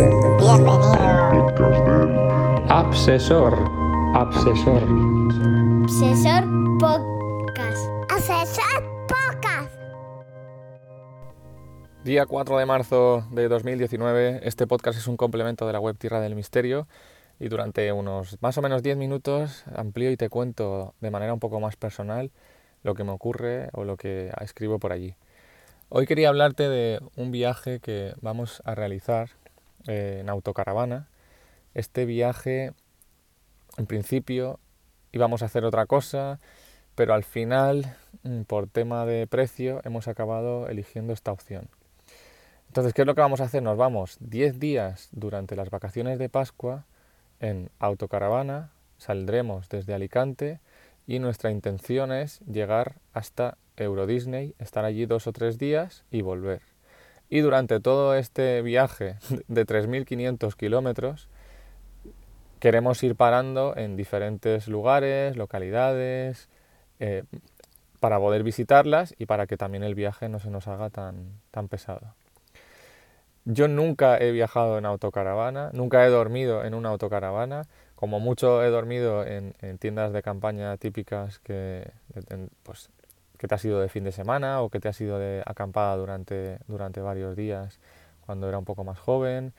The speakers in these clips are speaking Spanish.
Bienvenido. Absesor. Absesor. Asesor Podcast. Asesor Podcast. Día 4 de marzo de 2019, este podcast es un complemento de la web Tierra del Misterio y durante unos más o menos 10 minutos amplío y te cuento de manera un poco más personal lo que me ocurre o lo que escribo por allí. Hoy quería hablarte de un viaje que vamos a realizar eh, en autocaravana. Este viaje, en principio, íbamos a hacer otra cosa, pero al final, mm, por tema de precio, hemos acabado eligiendo esta opción. Entonces, ¿qué es lo que vamos a hacer? Nos vamos 10 días durante las vacaciones de Pascua en autocaravana, saldremos desde Alicante y nuestra intención es llegar hasta Euro Disney, estar allí dos o tres días y volver. Y durante todo este viaje de 3.500 kilómetros, queremos ir parando en diferentes lugares, localidades, eh, para poder visitarlas y para que también el viaje no se nos haga tan, tan pesado. Yo nunca he viajado en autocaravana, nunca he dormido en una autocaravana, como mucho he dormido en, en tiendas de campaña típicas que, pues, que te has ido de fin de semana o que te has ido de acampada durante, durante varios días cuando era un poco más joven.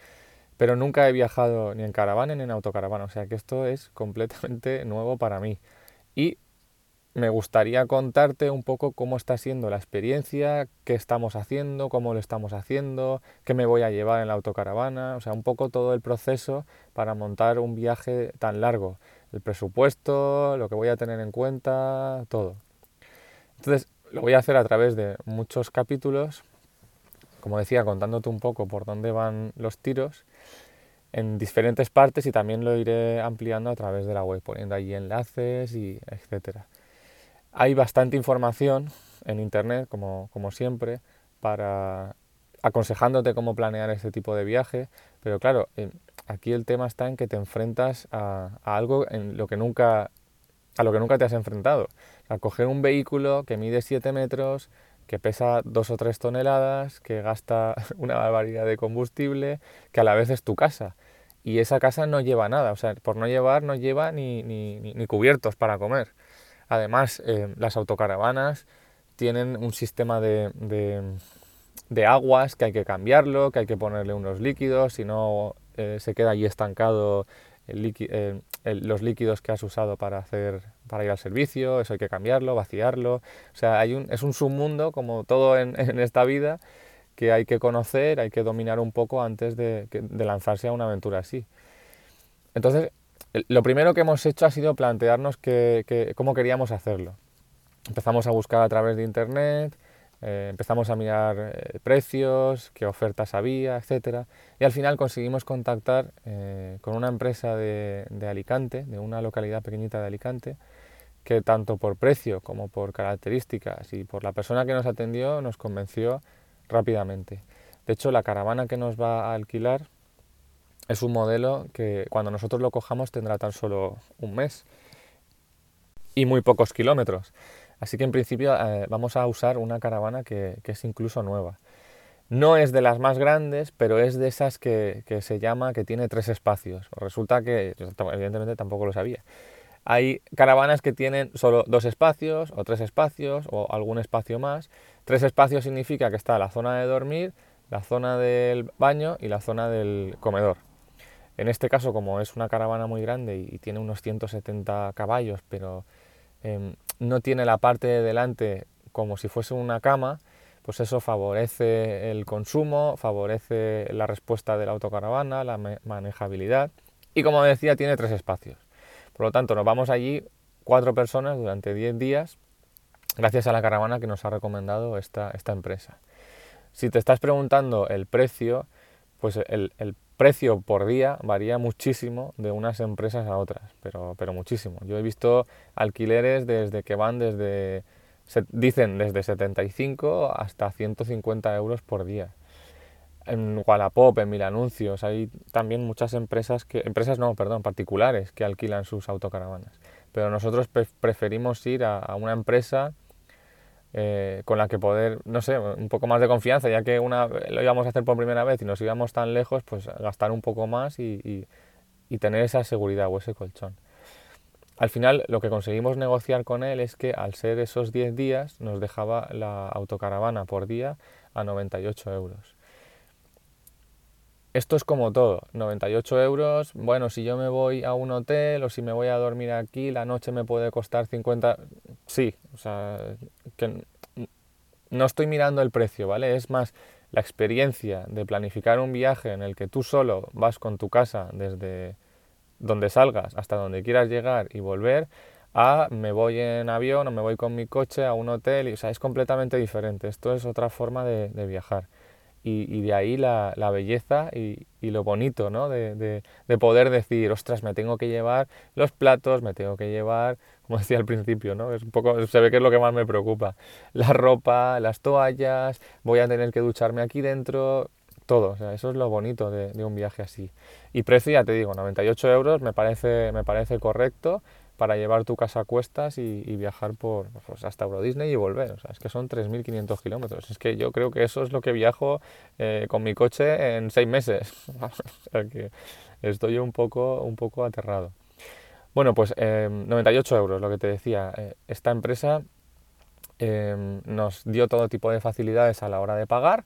Pero nunca he viajado ni en caravana ni en autocaravana, o sea que esto es completamente nuevo para mí. Y me gustaría contarte un poco cómo está siendo la experiencia, qué estamos haciendo, cómo lo estamos haciendo, qué me voy a llevar en la autocaravana, o sea, un poco todo el proceso para montar un viaje tan largo, el presupuesto, lo que voy a tener en cuenta, todo. Entonces, lo voy a hacer a través de muchos capítulos, como decía, contándote un poco por dónde van los tiros en diferentes partes y también lo iré ampliando a través de la web, poniendo allí enlaces y etcétera. Hay bastante información en internet, como, como siempre, para aconsejándote cómo planear este tipo de viaje, pero claro, aquí el tema está en que te enfrentas a algo en lo que nunca a lo que nunca te has enfrentado. A coger un vehículo que mide 7 metros, que pesa 2 o 3 toneladas, que gasta una barbaridad de combustible, que a la vez es tu casa. Y esa casa no lleva nada, o sea, por no llevar no lleva ni, ni, ni cubiertos para comer. Además, eh, las autocaravanas tienen un sistema de, de, de, aguas que hay que cambiarlo, que hay que ponerle unos líquidos, si no eh, se queda allí estancado el, los líquidos que has usado para, hacer, para ir al servicio, eso hay que cambiarlo, vaciarlo. O sea, hay un, es un submundo, como todo en, en, esta vida, que hay que conocer, hay que dominar un poco antes de, de lanzarse a una aventura así. Entonces, lo primero que hemos hecho ha sido plantearnos que, que, cómo queríamos hacerlo. Empezamos a buscar a través de Internet, eh, empezamos a mirar eh, precios, qué ofertas había, etcétera, y al final conseguimos contactar eh, con una empresa de, de, Alicante, de una localidad pequeñita de Alicante, que tanto por precio como por características y por la persona que nos atendió nos convenció rápidamente. De hecho, la caravana que nos va a alquilar es un modelo que cuando nosotros lo cojamos tendrá tan solo un mes y muy pocos kilómetros. Así que en principio eh, vamos a usar una caravana que, es incluso nueva. No es de las más grandes, pero es de esas que, se llama que tiene tres espacios. Resulta que, evidentemente tampoco lo sabía. Hay caravanas que tienen solo dos espacios o tres espacios o algún espacio más. Tres espacios significa que está la zona de dormir, la zona del baño y la zona del comedor. En este caso, como es una caravana muy grande y, tiene unos 170 caballos, pero eh, no tiene la parte de delante como si fuese una cama, pues eso favorece el consumo, favorece la respuesta de la autocaravana, la manejabilidad y como decía tiene tres espacios. Por lo tanto nos vamos allí cuatro personas durante 10 días gracias a la caravana que nos ha recomendado esta, esta empresa. Si te estás preguntando el precio, pues el, el precio por día varía muchísimo de unas empresas a otras, pero, pero muchísimo. Yo he visto alquileres desde que van desde, se, dicen desde 75 hasta 150 euros por día. En Wallapop, en Mil Anuncios, hay también muchas empresas, que, empresas no, perdón, particulares que alquilan sus autocaravanas. Pero nosotros pre preferimos ir a, a una empresa eh, con la que poder, no sé, un poco más de confianza, ya que una, lo íbamos a hacer por primera vez y nos íbamos tan lejos, pues gastar un poco más y, y tener esa seguridad o ese colchón. Al final lo que conseguimos negociar con él es que al ser esos 10 días nos dejaba la autocaravana por día a 98 euros. Esto es como todo, 98 euros, bueno, si yo me voy a un hotel o si me voy a dormir aquí, la noche me puede costar 50, sí, o sea, no estoy mirando el precio, ¿vale? Es más la experiencia de planificar un viaje en el que tú solo vas con tu casa desde donde salgas hasta donde quieras llegar y volver, a me voy en avión o me voy con mi coche a un hotel, y, o es completamente diferente. Esto es otra forma de, viajar. Y, de ahí la, belleza y, lo bonito, ¿no? De, poder decir, ostras, me tengo que llevar los platos, me tengo que llevar, como decía al principio, ¿no? Es un poco, se ve que es lo que más me preocupa. La ropa, las toallas, voy a tener que ducharme aquí dentro, todo. O sea, eso es lo bonito de, un viaje así. Y precio, ya te digo, 98 euros me parece, correcto para llevar tu casa a cuestas y, viajar por, pues hasta Euro Disney y volver. O sea, es que son 3.500 kilómetros. Es que yo creo que eso es lo que viajo eh, con mi coche en seis meses. estoy un poco, un poco aterrado. Bueno, pues 98 em, euros, lo que te decía. Eh, esta empresa em, nos dio todo tipo de facilidades a la hora de pagar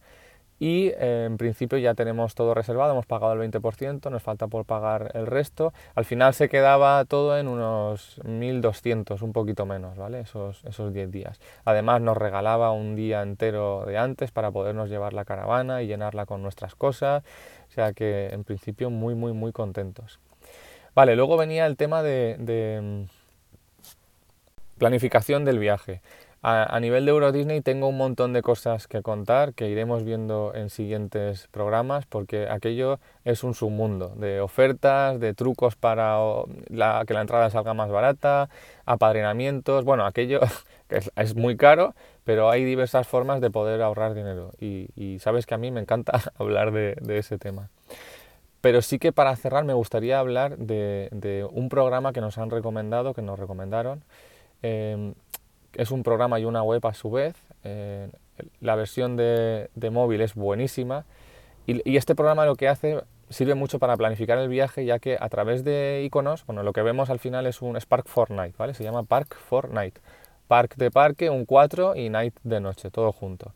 y eh, en principio ya tenemos todo reservado, hemos pagado el 20%, nos falta por pagar el resto. Al final se quedaba todo en unos 1.200, un poquito menos, ¿vale? Esos, esos 10 días. Además nos regalaba un día entero de antes para podernos llevar la caravana y llenarla con nuestras cosas, o sea que en principio muy, muy, muy contentos. Vale, luego venía el tema de mm, planificación del viaje. A, nivel de Euro Disney tengo un montón de cosas que contar que iremos viendo en siguientes programas porque aquello es un submundo de ofertas, de trucos para que la entrada salga más barata, apadrinamientos, bueno, aquello es, muy caro, pero hay diversas formas de poder ahorrar dinero y, sabes que a mí me encanta hablar de, ese tema. Pero sí que para cerrar me gustaría hablar de, un programa que nos han recomendado, que nos recomendaron. Em, es un programa y una web a su vez. Eh, la versión de, móvil es buenísima y, este programa lo que hace sirve mucho para planificar el viaje ya que a través de iconos, bueno, lo que vemos al final es un Spark for Night, ¿vale? Se llama Park for Night. Park de parque, un 4 y Night de noche, todo junto.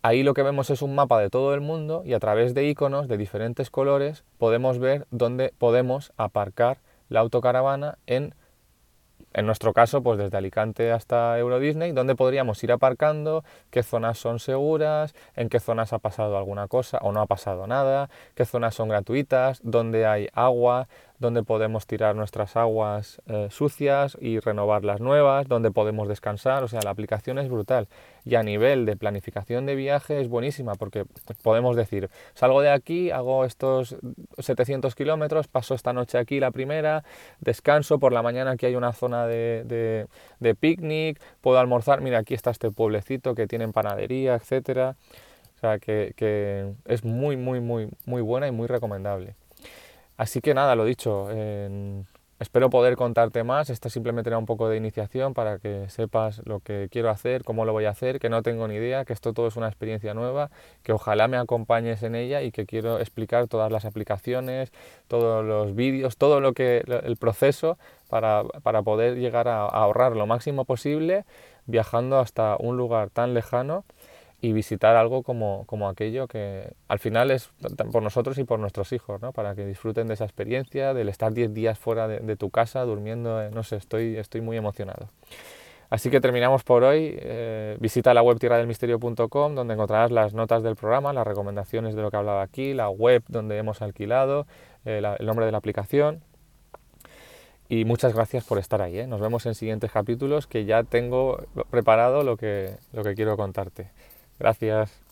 Ahí lo que vemos es un mapa de todo el mundo y a través de iconos de diferentes colores podemos ver dónde podemos aparcar la autocaravana en en nuestro caso, pues desde Alicante hasta Euro Disney, donde podríamos ir aparcando, qué zonas son seguras, en qué zonas ha pasado alguna cosa o no ha pasado nada, qué zonas son gratuitas, dónde hay agua, donde podemos tirar nuestras aguas eh, sucias y renovar las nuevas, donde podemos descansar, o sea, la aplicación es brutal. Y a nivel de planificación de viaje es buenísima porque podemos decir, salgo de aquí, hago estos 700 kilómetros, paso esta noche aquí la primera, descanso, por la mañana aquí hay una zona de, picnic, puedo almorzar, mira, aquí está este pueblecito que tienen panadería, etcétera. O sea, que, que es muy, muy, muy, muy buena y muy recomendable. Así que nada, lo dicho, espero poder contarte más. Esta simplemente era un poco de iniciación para que sepas lo que quiero hacer, cómo lo voy a hacer, que no tengo ni idea, que esto todo es una experiencia nueva, que ojalá me acompañes en ella y que quiero explicar todas las aplicaciones, todos los vídeos, todo lo que el proceso para, poder llegar a ahorrar lo máximo posible viajando hasta un lugar tan lejano y visitar algo como, como, aquello que al final es por nosotros y por nuestros hijos, ¿no? para que disfruten de esa experiencia, del estar 10 días fuera de, tu casa durmiendo, eh, no sé, estoy, estoy muy emocionado. Así que terminamos por hoy. Eh, visita la web tierradelmisterio.com donde encontrarás las notas del programa, las recomendaciones de lo que he hablado aquí, la web donde hemos alquilado, eh, el nombre de la aplicación. Y muchas gracias por estar ahí. Nos vemos en siguientes capítulos que ya tengo preparado lo que, lo que quiero contarte. Gracias.